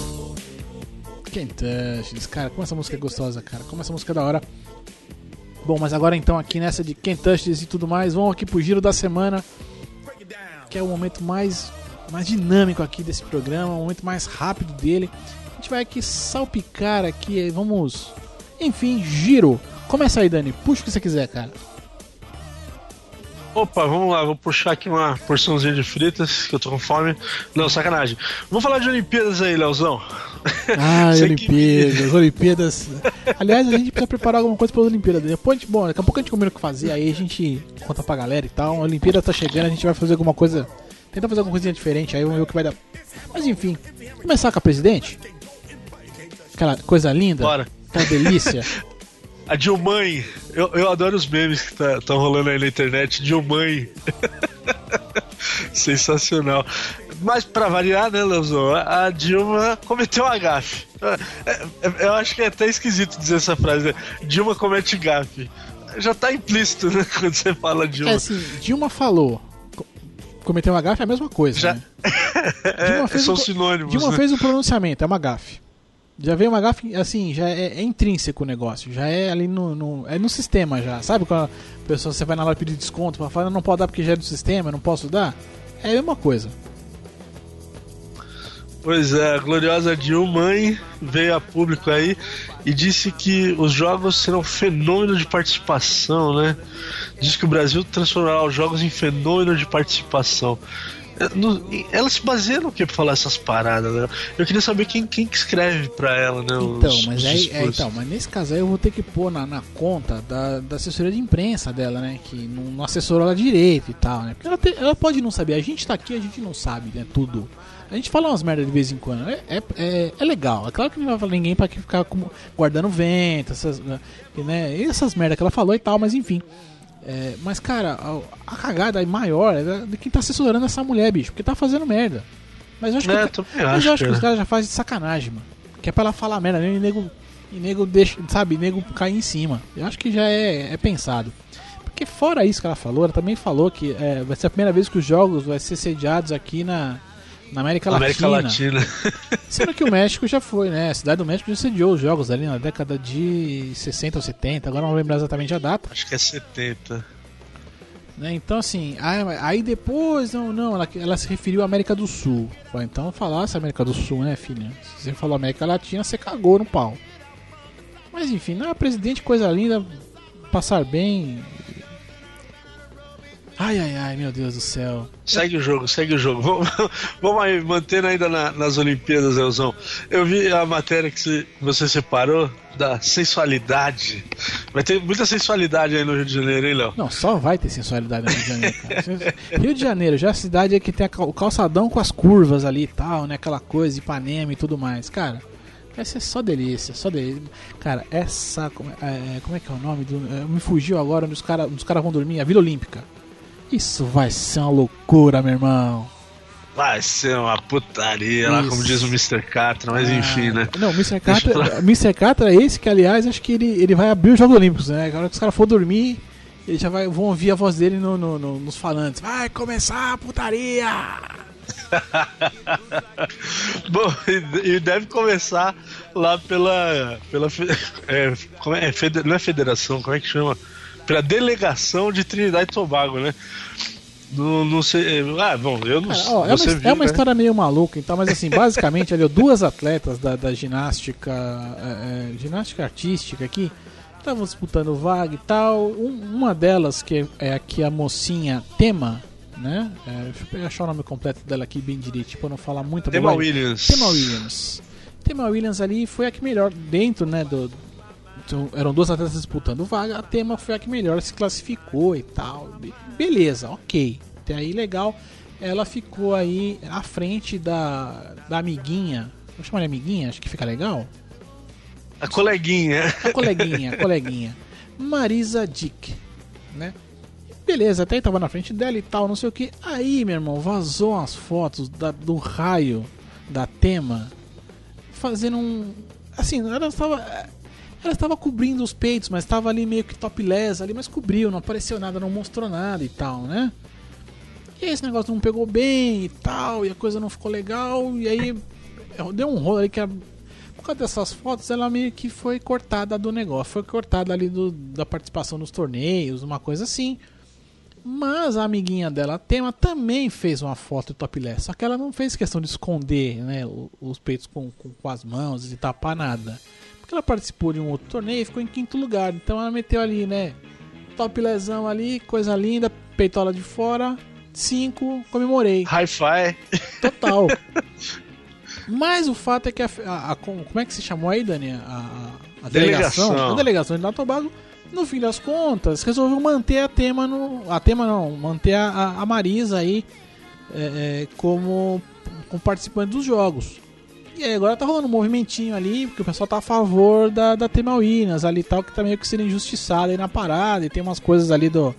Quem touches, cara, como essa música é gostosa, cara. Como essa música é da hora. Bom, mas agora então aqui nessa de Quem touches e tudo mais, vamos aqui pro giro da semana. que é o momento mais, mais dinâmico aqui desse programa, o momento mais rápido dele. A gente vai aqui salpicar aqui, vamos. Enfim, giro. Começa aí, Dani. Puxa o que você quiser, cara. Opa, vamos lá, vou puxar aqui uma porçãozinha de fritas, que eu tô com fome. Não, sacanagem. Vamos falar de Olimpíadas aí, Leozão. Ah, Você que- Olimpíadas, Olimpíadas. Aliás, a gente precisa preparar alguma coisa para as Olimpíadas. Depois, gente- bom, daqui a pouco a gente combina o que fazer, aí a gente conta pra galera e tal. A Olimpíada tá chegando, a gente vai fazer alguma coisa. Tentar fazer alguma coisinha diferente, aí vamos ver o que vai dar. Mas enfim, começar com a presidente. Aquela coisa linda, Bora. aquela delícia. A Dilmãe. Eu, eu adoro os memes que estão rolando aí na internet. Dilmãe. Sensacional. Mas pra variar, né, Leozão? A Dilma cometeu uma gafe. É, é, Eu acho que é até esquisito dizer essa frase, né? Dilma comete gafe. Já tá implícito, né, quando você fala Dilma. É assim, Dilma falou. co- Cometeu uma gafe é a mesma coisa. Já- Né? É, Dilma fez são um sinônimos, Dilma né? fez o pronunciamento, é uma gafe. Já veio uma gafe, assim, já é, é intrínseco o negócio, já é ali no, no- é no sistema já, sabe quando a pessoa você vai na loja pedir desconto, pra falar não pode dar porque já é do sistema, não posso dar? É a mesma coisa. Pois é, a gloriosa Dilma veio a público aí e disse que os jogos serão fenômeno de participação, né? Diz que o Brasil transformará os jogos em fenômeno de participação. No- Ela se baseia no que pra falar essas paradas, né? Eu queria saber quem, quem que escreve pra ela, né? Então, os- mas os aí, é, então, mas nesse caso aí eu vou ter que pôr na, na conta da, da assessoria de imprensa dela, né? Que não, não assessorou ela direito e tal, né? Porque ela, te- ela pode não saber, a gente tá aqui, a gente não sabe, né? Tudo. A gente fala umas merdas de vez em quando. É, é, é, é legal. É claro que não vai falar ninguém pra que ficar como- guardando vento, essas, né? E, né? Essas merdas que ela falou e tal, mas enfim. É, mas, cara, a, a cagada maior é de quem tá assessorando essa mulher, bicho, porque tá fazendo merda. Mas eu acho que, É, também mas acho, eu acho que cara. os caras já fazem de sacanagem, mano. Que é pra ela falar merda, né? E nego, e nego deixa, sabe, nego cair em cima. Eu acho que já é, é pensado. Porque Porque fora isso que ela falou, ela também falou que é, vai ser a primeira vez que os jogos vão ser sediados aqui na, na América, América Latina. Latina. Sendo que o México já foi, né? A cidade do México já sediou os jogos ali na década de 60 ou 70, agora não vou lembrar exatamente a data. Acho que é 70. Né? Então, assim, aí, aí depois, não, não, ela, ela se referiu à América do Sul. Falei, Então, falasse América do Sul, né, filha? Se você falou América Latina, você cagou no pau. Mas enfim, não, presidente, coisa linda, passar bem. Ai, ai, ai, meu Deus do céu. Segue o jogo, segue o jogo. Vamos, vamos aí, mantendo ainda na- nas Olimpíadas, Elzão. Eu vi a matéria que você separou da sensualidade. Vai ter muita sensualidade aí no Rio de Janeiro, hein, Léo? Não, só vai ter sensualidade no Rio de Janeiro, cara. Rio de Janeiro, já é a cidade aí que tem o calçadão com as curvas ali e tal, né? Aquela coisa, Ipanema e tudo mais. Cara, vai ser só delícia, só delícia. Cara, essa. Como é, é, como é que é o nome do. é, me fugiu agora onde os caras cara vão dormir, a Vila Olímpica. Isso vai ser uma loucura, meu irmão. Vai ser uma putaria lá, como diz o Mr. Catra, mas Ah, enfim, né? Não, o Mr. Catra, pra- Mr. Catra é esse que, aliás, acho que ele, ele vai abrir os Jogos Olímpicos, né? Na hora que os caras for dormir, eles já vai, vão ouvir a voz dele no, no- no- nos falantes. Vai começar a putaria! Bom, e deve começar lá pela. pela é, como é, não é federação, como é que chama? Pela delegação de Trinidad e Tobago, né? Não, não sei. Ah, bom, eu não sei. é, uma, você é viu, uma né? história meio maluca, então, mas assim, basicamente, ali, duas atletas da, da ginástica, é, é, ginástica artística aqui, estavam disputando vaga e tal. Um- uma delas, que é, é aqui a mocinha Tema, né? É, deixa eu achar o nome completo dela aqui bem direito, pra não falar muito Tema. Williams. Tema Williams. Tema Williams ali foi a que melhor, dentro, né, do... então, eram duas atletas disputando vaga, a Tema foi a que melhor se classificou e tal. Be- Beleza, ok. Até aí legal. Ela ficou aí à frente da, da amiguinha. Vou chamar de amiguinha, acho que fica legal. A coleguinha. A coleguinha, a coleguinha. Marisa Dick, né? Beleza, até aí tava na frente dela e tal, não sei o que. Aí, meu irmão, vazou umas fotos da- do raio da tema fazendo um. Assim, ela estava. Ela estava cobrindo os peitos, mas estava ali meio que topless ali, mas cobriu, não apareceu nada, não mostrou nada e tal, né? E esse negócio não pegou bem e tal, e a coisa não ficou legal, e aí deu um rolo ali que a, por causa dessas fotos, ela meio que foi cortada do negócio. Foi cortada ali do, da participação nos torneios, uma coisa assim. Mas a amiguinha dela, a Tema, também fez uma foto topless. Só que ela não fez questão de esconder né, os peitos com, com, com as mãos e tapar nada. Porque ela participou de um outro torneio e ficou em quinto lugar. Então ela meteu ali, né? Toplessão ali, coisa linda, peitola de fora. Cinco, comemorei. Hi-Fi. Total. Mas o fato é que a, a- a- como é que se chamou aí, Dani? A, a- a delegação, Delegação. a delegação de Tobago, no fim das contas, resolveu manter a tema no. A tema não, manter a, a- a Marisa aí é, é, como, como participante dos jogos. E agora tá rolando um movimentinho ali, porque o pessoal tá a favor da, da Tema ali e tal, que tá meio que sendo injustiçada aí na parada, e tem umas coisas ali do.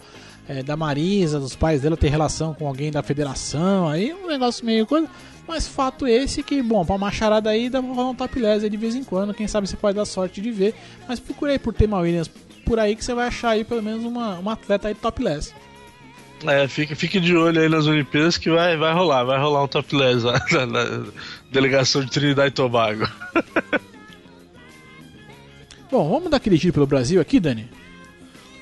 é, da Marisa, dos pais dela ter relação com alguém da federação, aí um negócio meio coisa. Mas fato esse que, bom, pra macharada aí dá pra rolar um topless aí de vez em quando, quem sabe você pode dar sorte de ver. Mas procure aí por Tema por aí que você vai achar aí pelo menos uma, uma atleta aí topless. É, fique, fique de olho aí nas Olimpíadas que vai, vai rolar, vai rolar um topless lá delegação de Trinidad e Tobago. Bom, vamos dar aquele giro pelo Brasil aqui, Dani?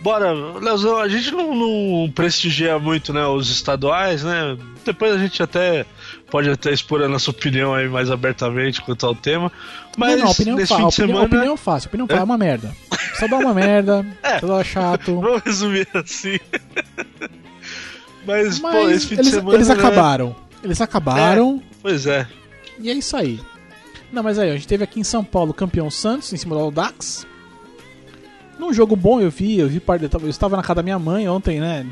Bora, Leozão, a gente não, não prestigia muito né, os estaduais, né? Depois a gente até pode até expor a nossa opinião aí mais abertamente quanto ao tema. Mas não, não, opinião, nesse fim de opinião, semana. opinião fácil, opinião fácil, é uma merda. Só dá uma merda, É. só dá chato. Vamos resumir assim. Mas, pô, Mas esse fim de eles, semana. eles né? acabaram. Eles acabaram. Pois é. E é isso aí. Não, mas aí, a gente teve aqui em São Paulo campeão Santos em cima do Audax. Num jogo bom, eu vi, eu vi parte. Eu tava- eu estava na casa da minha mãe ontem, né?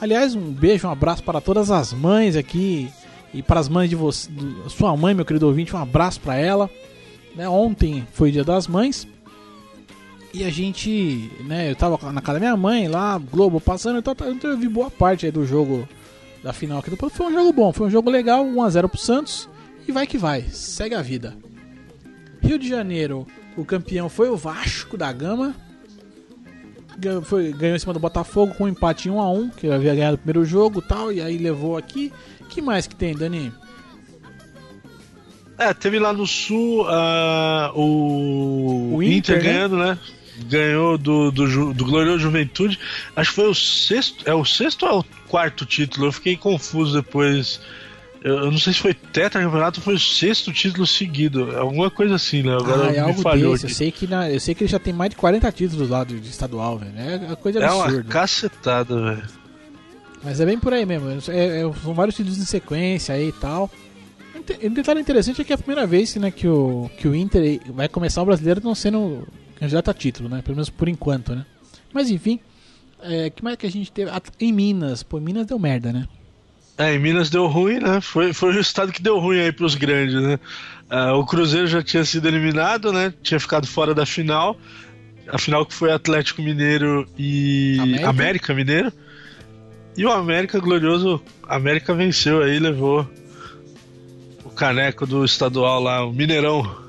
Aliás, um beijo, um abraço para todas as mães aqui. E para as mães de você. Sua mãe, meu querido ouvinte, um abraço para ela. Né, ontem foi dia das mães. E a gente, né, eu tava na casa da minha mãe lá, Globo passando, então então eu vi boa parte do jogo da final aqui do. Foi um jogo bom, foi um jogo legal, 1x0 pro Santos. E vai que vai, segue a vida. Rio de Janeiro, o campeão foi o Vasco da Gama. ganhou, foi, ganhou em cima do Botafogo com um empate 1 a 1 que havia ganhado o primeiro jogo e tal, e aí levou aqui. que mais que tem, Dani? É, teve lá no Sul uh, o, O Inter, Inter, ganhando, né? Ganhou do, do, do Glorioso Juventude. Acho que foi o sexto. É o sexto ou é o quarto título? Eu fiquei confuso depois. Eu, não sei se foi tetracampeonato ou foi o sexto título seguido. Alguma coisa assim, né? Agora ah, é algo falhou desse. Eu sei, que na- eu sei que ele já tem mais de 40 títulos lá de, de estadual, velho. É uma coisa É uma absurda. cacetada, velho. Mas é bem por aí mesmo. É- é- são vários títulos em sequência aí e tal. Um detalhe interessante é que é a primeira vez né, que, o, que o Inter vai começar o brasileiro não sendo candidato a título, né? Pelo menos por enquanto, né? Mas enfim, é, que mais que a gente teve? Em Minas, pô, Minas deu merda, né? É, em Minas deu ruim, né? Foi, foi o estado que deu ruim aí pros grandes, né? Ah, o Cruzeiro já tinha sido eliminado, né? Tinha ficado fora da final. A final que foi Atlético Mineiro e América. América, Mineiro. E o América glorioso, América venceu aí, levou o caneco do estadual lá, o Mineirão.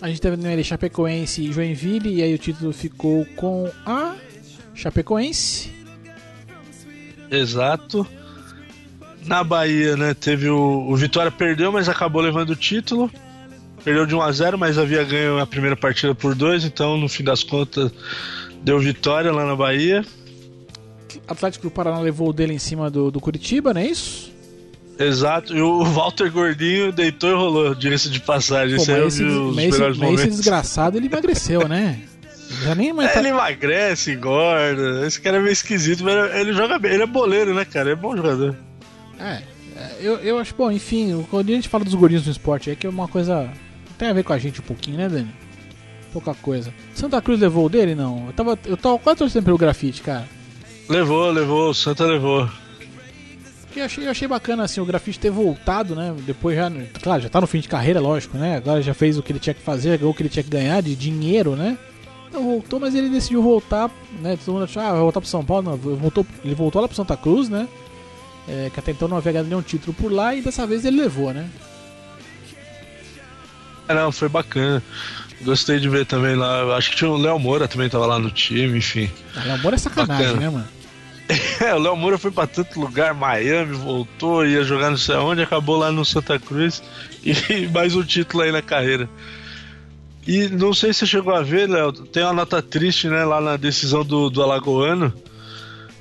A gente teve no Chapecoense e Joinville, e aí o título ficou com a Chapecoense. Exato. Na Bahia, né, teve o, o Vitória perdeu, mas acabou levando o título. Perdeu de 1 a 0, mas havia ganho a primeira partida por 2, então no fim das contas deu vitória lá na Bahia. Atlético do Paraná levou o dele em cima do, do Curitiba, não é isso? Exato. E o Walter Gordinho deitou e rolou, diga-se de passagem. Pô, Esse aí eu mas, esse, vi os mas esse- melhores mas esse momentos. desgraçado ele emagreceu, né? Já nem mais É, tá- Ele emagrece, engorda. Esse cara é meio esquisito, mas ele joga bem. Ele é boleiro, né, cara? É bom jogador. É, é, eu, eu acho bom, enfim, quando a gente fala dos gordinhos no esporte, é que é uma coisa. Tem a ver com a gente um pouquinho, né, Dani? Pouca coisa. Santa Cruz levou o dele? Não. Eu tava, eu tava quase torcendo pelo grafite, cara. Levou, levou, o Santa levou. Eu achei, eu achei bacana, assim, o grafite ter voltado, né? Depois já. Claro, já tá no fim de carreira, lógico, né? Agora já fez o que ele tinha que fazer, ganhou o que ele tinha que ganhar de dinheiro, né? Então voltou, mas ele decidiu voltar, né? Todo mundo achou, ah, vai voltar pro São Paulo. Não, voltou, ele voltou lá pro Santa Cruz, né? É, que até então não havia ganhado nenhum título por lá e dessa vez ele levou, né? É, não, foi bacana. Gostei de ver também lá. Acho que tinha o Léo Moura também tava lá no time, enfim. Ah, Léo Moura é sacanagem, Bacana. né, mano? É, o Léo Moura foi pra tanto lugar, Miami, voltou, ia jogar não sei aonde, acabou lá no Santa Cruz e mais um título aí na carreira. E não sei se você chegou a ver, Léo, tem uma nota triste, né, lá na decisão do, do Alagoano,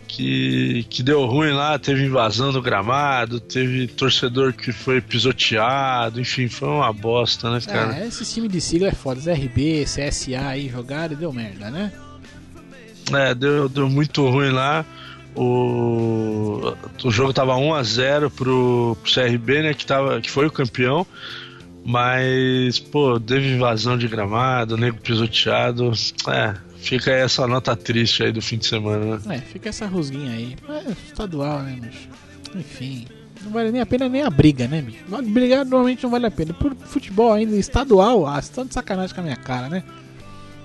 que, que deu ruim lá, teve invasão do gramado, teve torcedor que foi pisoteado, enfim, foi uma bosta, né, cara? É, esse time de sigla é foda. RB, CSA aí jogaram e deu merda, né? É, deu, deu muito ruim lá. O, o jogo tava 1 a 0 pro, pro CRB, né, que, tava, que foi o campeão. Mas, pô, teve invasão de gramado, nego pisoteado. É, fica aí essa nota triste aí do fim de semana, né? É, fica essa rusguinha aí. É estadual, né, bicho? Enfim. Não vale nem a pena nem a briga, né, bicho? Brigar normalmente não vale a pena. Por futebol ainda, estadual, ah, você tá de sacanagem com a minha cara, né?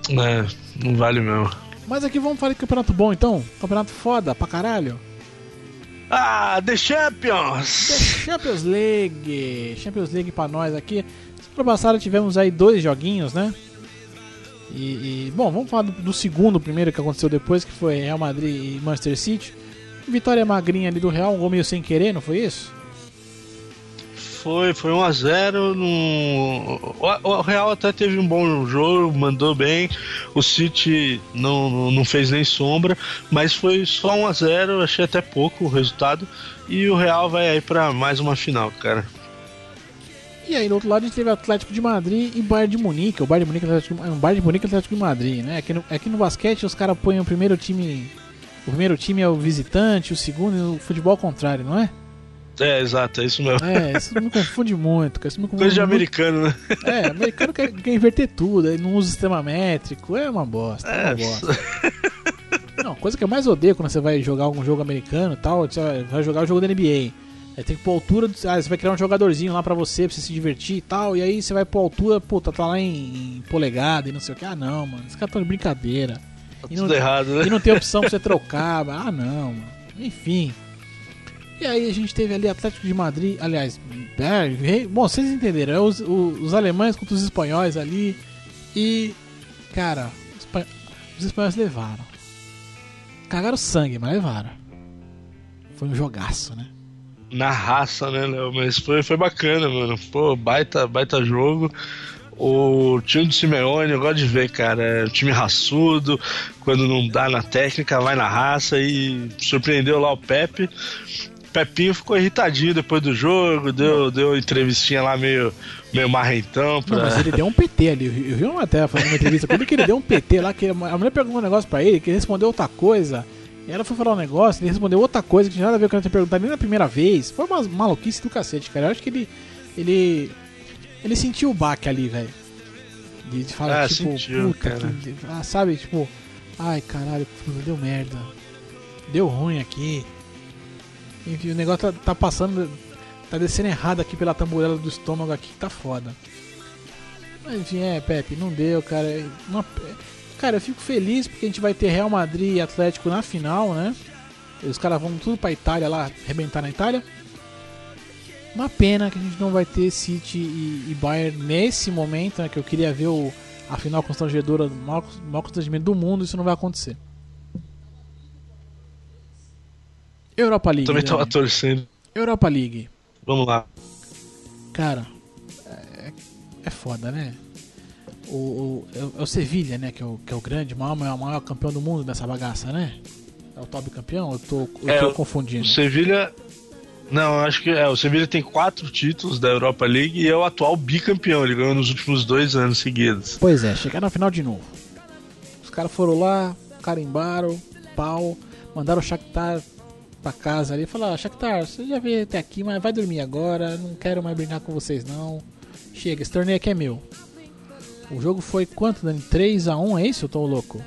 É, não vale mesmo. Mas aqui vamos falar de campeonato bom então? Campeonato foda pra caralho? Ah, The Champions! The Champions League. Champions League pra nós aqui. Semana passada tivemos aí dois joguinhos, né? E, e, bom, vamos falar do, do segundo primeiro que aconteceu depois, que foi Real Madrid e Manchester City. Vitória magrinha ali do Real, um gol meio sem querer, não foi isso? Foi, foi 1 a 0 no... o, Real até teve um bom jogo, mandou bem. O City não, não- fez nem sombra, mas foi só 1 a 0 achei até pouco o resultado. E o Real vai aí pra mais uma final, cara. E aí do outro lado a gente teve Atlético de Madrid e Bayern de Munique. O Bayern de Munique, Atlético, um Bayern de Munique Atlético de Madrid, né? Aqui no, aqui no basquete os caras põem o primeiro time. O primeiro time é o visitante, o segundo é o futebol contrário, não é? É, exato, é isso mesmo. É, isso me confunde muito, cara. Isso me confunde Coisa de muito. americano, né? É, americano quer, quer inverter tudo, aí não usa sistema métrico, é uma bosta, é uma É, bosta. Não, coisa que eu mais odeio quando você vai jogar algum jogo americano e tal, você vai- jogar o jogo da NBA. Aí tem que pôr altura, do- ah, você vai criar um jogadorzinho lá pra você, pra você se divertir e tal, e aí você vai pôr altura, puta, tá lá em, em polegada e não sei o que. Ah não, mano, esses caras tão de brincadeira. Tá E tudo não- errado, né? E não tem opção pra você trocar. Ah, não, mano. Enfim. E aí a gente teve ali Atlético de Madrid, aliás, é, bom, vocês entenderam, é os, o- os alemães contra os espanhóis ali. E, cara, espa- Os espanhóis levaram. Cagaram sangue, mas levaram. Foi um jogaço, né? Na raça, né, Léo? Mas foi, foi bacana, mano. Pô, baita, baita jogo. O time do Simeone, eu gosto de ver, cara. É um time raçudo, quando não dá na técnica, vai na raça e surpreendeu lá o Pepe. Pepinho ficou irritadinho depois do jogo, deu, deu entrevistinha lá meio, meio marrentão. Pra... Não, mas ele deu um PT ali. Eu vi uma até fazendo uma entrevista com ele que ele deu um PT lá, que a mulher perguntou um negócio pra ele, que ele respondeu outra coisa. E ela foi falar um negócio, ele respondeu outra coisa que não tinha nada a ver com o que ela tinha perguntado nem na primeira vez. Foi uma maluquice do cacete, cara. Eu acho que ele. Ele. Ele sentiu o baque ali, velho. De, de falar, Ah, tipo, sentiu, puta, cara. que- ah, sabe, tipo, ai caralho, deu merda. Deu ruim aqui. Enfim, o negócio tá, tá passando. Tá descendo errado aqui pela tamborela do estômago aqui, tá foda. Mas enfim, é, Pepe, não deu, cara. Uma- cara, eu fico feliz porque a gente vai ter Real Madrid e Atlético na final, né? Os caras vão tudo pra Itália lá, arrebentar na Itália. Uma pena que a gente não vai ter City e, e Bayern nesse momento, né? Que eu queria ver o, a final constrangedora, o maior, maior constrangimento do mundo, isso não vai acontecer. Europa League. Também tava torcendo. Europa League. Vamos lá. Cara, é, é foda, né? O, o, é o- é o Sevilha, né? Que é o, que é o grande, maior, maior, maior campeão do mundo dessa bagaça, né? É o top campeão? Eu tô, eu É, tô confundindo. O Sevilha. Não, acho que é. O Sevilha tem quatro títulos da Europa League e é o atual bicampeão. Ele ganhou nos últimos dois anos seguidos. Pois é, chegaram na final de novo. Os caras foram lá, carimbaram, pau, mandaram o Shakhtar pra casa ali e falaram: ah, Shakhtar, você já veio até aqui, mas vai dormir agora, não quero mais brincar com vocês não. Chega, esse torneio aqui é meu. O jogo foi quanto, Dani? 3x1, é isso? Eu tô louco?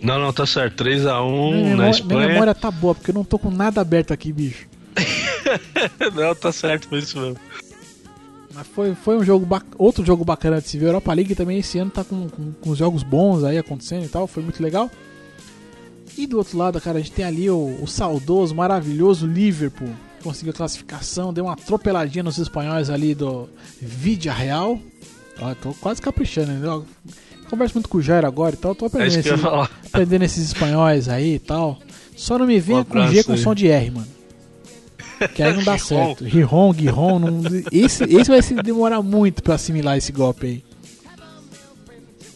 Não, não, tá certo. 3x1 minha, na memória, minha Espanha. memória tá boa, porque eu não tô com nada aberto aqui, bicho. não, tá certo, foi isso mesmo. Mas foi, foi um jogo outro jogo bacana de se ver. A Europa League também esse ano tá com, com, com jogos bons aí acontecendo e tal, foi muito legal. E do outro lado, cara, a gente tem ali o, o saudoso, maravilhoso Liverpool. Conseguiu a classificação, deu uma atropeladinha nos espanhóis ali do Vidia Real. Ó, tô quase caprichando, né? Converso muito com o Jair agora e tal, tô É aprendendo, ia esses, aprendendo esses espanhóis aí e tal. Só não me venha Um com G com aí. som de R, mano. Que aí não dá certo. Riron, Guiron, não... esse, esse vai se demorar muito pra assimilar esse golpe aí.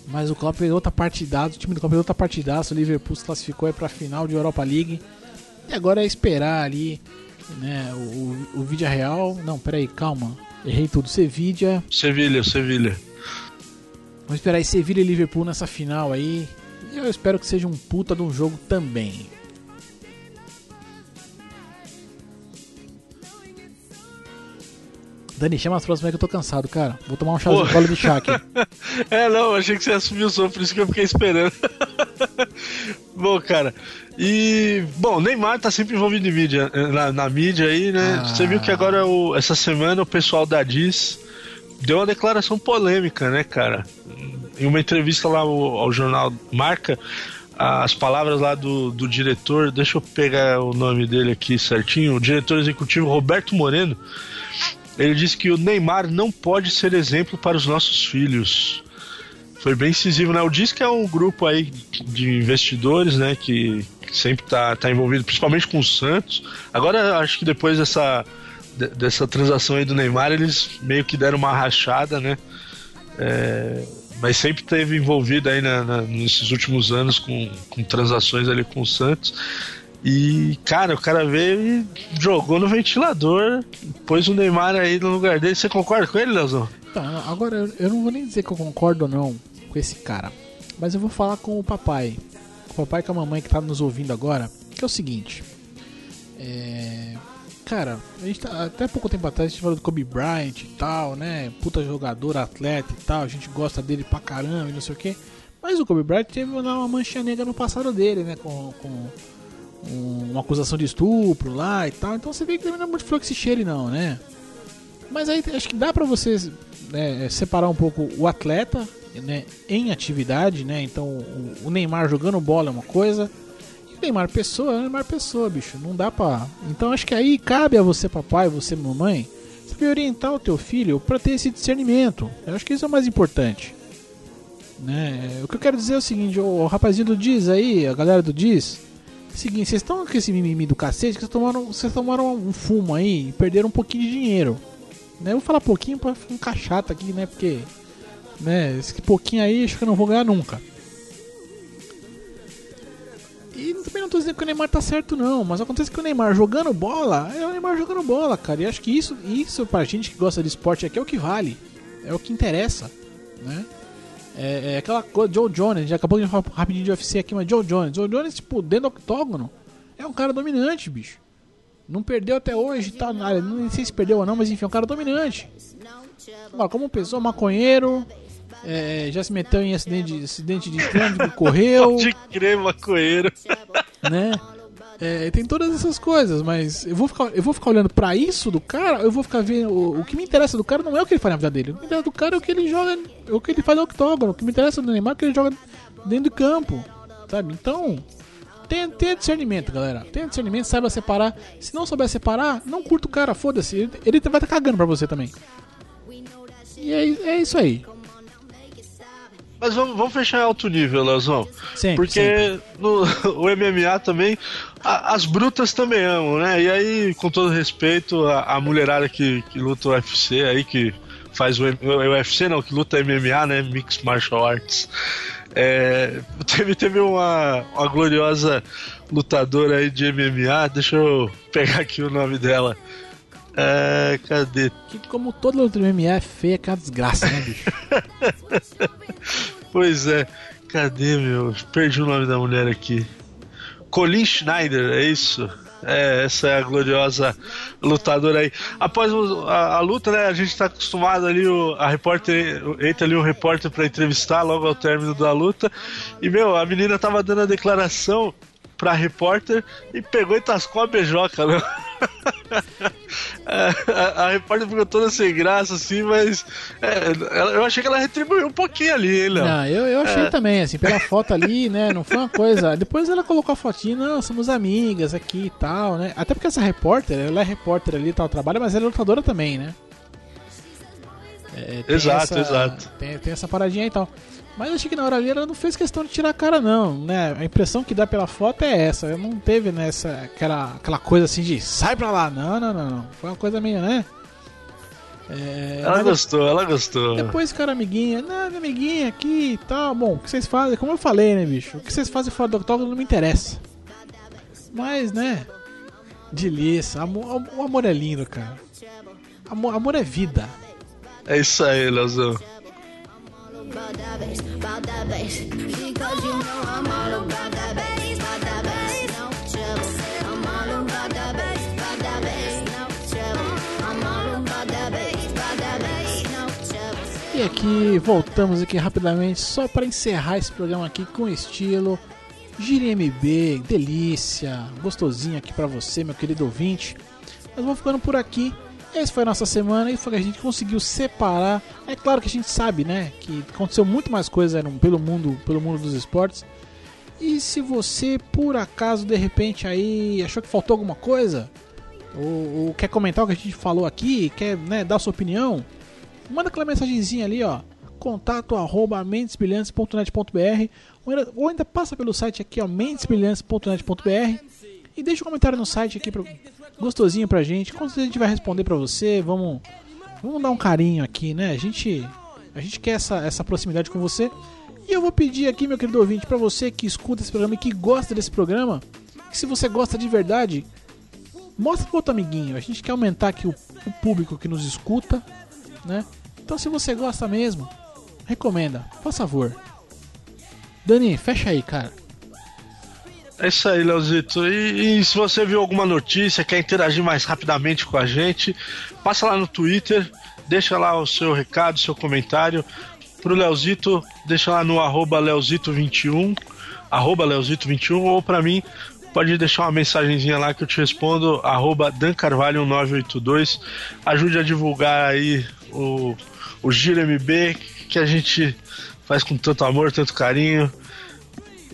Mas o Klopp outra partidaça, o time do Klopp pegou outra partidaça, o Liverpool se classificou aí pra final de Europa League. E agora é esperar ali, né, o, o, o Vidia Real. Não, peraí, calma. Errei tudo. Sevilla. Sevilha, Sevilha. Vamos esperar aí Sevilla e Liverpool nessa final aí. E eu espero que seja um puta de um jogo também. Dani, chama as próximas que eu tô cansado, cara. Vou tomar um chá de bola de chá aqui. É, não, achei que você ia assumir o som, por isso que eu fiquei esperando. bom, cara, e. Bom, Neymar tá sempre envolvido em mídia, na, na mídia aí, né? Ah. Você viu que agora, o- essa semana, o pessoal da Diz deu uma declaração polêmica, né, cara? Em uma entrevista lá ao, ao jornal Marca, as palavras lá do, do diretor, deixa eu pegar o nome dele aqui certinho, o diretor executivo Roberto Moreno. Ele disse que o Neymar não pode ser exemplo para os nossos filhos. Foi bem incisivo, né? O Disque é um grupo aí de investidores, né? Que, sempre tá, tá envolvido, principalmente com o Santos. Agora, acho que depois dessa, de- dessa transação aí do Neymar, eles meio que deram uma rachada, né? É, mas sempre teve envolvido aí na- na- nesses últimos anos com, com transações ali com o Santos. E, cara, o cara veio e jogou no ventilador, pôs o Neymar aí no lugar dele. Você concorda com ele, Leozão? Tá, agora eu- não vou nem dizer que eu concordo ou não com esse cara. Mas eu vou falar com o papai. Com o papai e com a mamãe que tá nos ouvindo agora. Que é o seguinte. É. Cara, a gente tá, até pouco tempo atrás a gente falou do Kobe Bryant e tal, né? Puta jogador, atleta e tal. A gente gosta dele pra caramba e não sei o que. Mas o Kobe Bryant teve uma mancha negra no passado dele, né? Com, com um- uma acusação de estupro lá e tal. Então você vê que também não é muito flor que se cheire, não, né? Mas aí acho que dá pra vocês né, separar um pouco o atleta né, em atividade, né? Então o, o Neymar jogando bola é uma coisa. E o Neymar pessoa é Neymar pessoa, bicho. Não dá pra. Então acho que aí cabe a você, papai, você, mamãe, saber orientar o teu filho pra ter esse discernimento. Eu acho que isso é o mais importante. Né? O que eu quero dizer é o seguinte, o rapazinho do Diz aí, a galera do Diz, é seguinte, vocês estão com esse mimimi do cacete, que vocês tomaram, vocês tomaram um fumo aí e perderam um pouquinho de dinheiro. Né? Eu vou falar pouquinho pra ficar chato aqui, né? Porque né, esse pouquinho aí acho que eu não vou ganhar nunca. E também não tô dizendo que o Neymar tá certo não, mas acontece que o Neymar jogando bola, é o Neymar jogando bola, cara. E acho que isso, isso pra gente que gosta de esporte aqui é o que vale. É o que interessa, né? É, é aquela coisa, Joe Jones, a gente acabou de falar rapidinho de UFC aqui, mas Joe Jones. Joe Jones, tipo, dentro do octógono, é um cara dominante, bicho. Não perdeu até hoje, tá? Não sei se perdeu ou não, mas enfim, é um cara dominante. Agora, como pessoa, maconheiro, é, já se meteu em acidente, acidente de trânsito, correu. Pode crer, maconheiro. Né? É, tem todas essas coisas, mas eu vou ficar, eu vou ficar olhando pra isso do cara, eu vou ficar vendo. O, o, que me interessa do cara não é o que ele faz na vida dele. O que me interessa do cara é o que ele joga, é o que ele faz no octógono. O que me interessa do Neymar é o que ele joga dentro do campo. Sabe? Então, tenha, tenha discernimento, galera. Tenha discernimento, saiba separar. Se não souber separar, não curta o cara, foda-se. Ele, ele vai estar tá cagando pra você também. E é, é isso aí. Mas vamos, vamos fechar em alto nível, Leozão. Sempre, Porque. No, o MMA também, a, as brutas também amam, né? E aí, com todo respeito, a, a mulherada que, que luta o UFC aí, que faz o, o UFC, não, que luta MMA, né? Mixed Martial Arts. É, teve, teve uma, uma gloriosa lutadora aí de MMA, deixa eu pegar aqui o nome dela. É, cadê? Que como todo outro MMA é feia, que é uma desgraça, né, bicho? pois é. Cadê, meu? Perdi o nome da mulher aqui. Colin Schneider, é isso? É, essa é a gloriosa lutadora aí. Após a, a luta, né, a gente está acostumado ali, o, a repórter, entra ali um repórter para entrevistar logo ao término da luta. E, meu, a menina tava dando a declaração pra repórter e pegou e tascou a beijoca, meu. a, a, repórter ficou toda sem graça, assim, mas é, eu achei que ela retribuiu um pouquinho ali, hein, Léo? Não, eu, eu achei é. também, assim, pela foto ali, né? Não foi uma coisa. Depois ela colocou a fotinha, não, somos amigas aqui e tal, né? Até porque essa repórter, ela é repórter ali, tal, trabalha, mas ela é lutadora também, né? É, exato, essa, exato. Tem, tem essa paradinha aí e tal. Mas achei que na hora ali ela não fez questão de tirar a cara, não, né? A impressão que dá pela foto é essa. Eu não teve nessa aquela, aquela coisa assim de sai pra lá. Não, não, não, não. Foi uma coisa meio, né? É, ela gostou, ela gostou. Depois cara amiguinha, não, minha amiguinha aqui e tal. Bom, o que vocês fazem, como eu falei, né, bicho? O que vocês fazem fora do octógono não me interessa. Mas, né? Delícia. Amor, o amor é lindo, cara. Amor, amor é vida. É isso aí, Leozão. E aqui voltamos aqui rapidamente só para encerrar esse programa aqui com estilo Gire MB, delícia, gostosinho aqui para você, meu querido ouvinte. Mas vou ficando por aqui. Essa foi a nossa semana e foi que a gente conseguiu separar. É claro que a gente sabe, né, que aconteceu muito mais coisa pelo mundo, pelo mundo dos esportes. E se você por acaso de repente aí achou que faltou alguma coisa, ou, ou quer comentar o que a gente falou aqui, quer né, dar sua opinião, manda aquela mensagenzinha ali, ó, contato arroba mentesbrilhantes.net.br ou ainda passa pelo site aqui, ó, mentesbrilhantes.net.br e deixa um comentário no site aqui pro, gostosinho pra gente. Com certeza a gente vai responder pra você. Vamos, vamos dar um carinho aqui, né? A gente, a gente quer essa, essa proximidade com você. E eu vou pedir aqui, meu querido ouvinte, pra você que escuta esse programa e que gosta desse programa, que se você gosta de verdade, mostra pro outro amiguinho. A gente quer aumentar aqui o, o público que nos escuta, né? Então se você gosta mesmo, recomenda, por favor. Dani, fecha aí, cara. É isso aí, Leozito. E, e, se você viu alguma notícia, quer interagir mais rapidamente com a gente, passa lá no Twitter, deixa lá o seu recado, seu comentário. Pro Leozito, deixa lá no arroba Leozito21, arroba Leozito21, ou para mim, pode deixar uma mensagenzinha lá que eu te respondo, arroba dancarvalho982. Ajude a divulgar aí o, o Giro MB, que a gente faz com tanto amor, tanto carinho.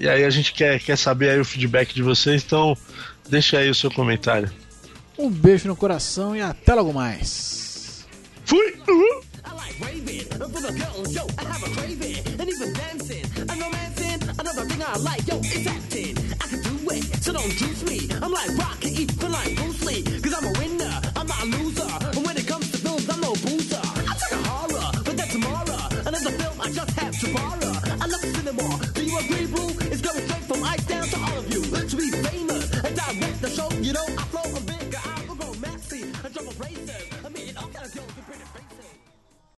E aí a gente quer, quer saber aí o feedback de vocês, então deixa aí o seu comentário. Um beijo no coração e até logo mais. Fui! Uhum. style like, yo, it's acting. I can do it, so don't juice me. I'm like like.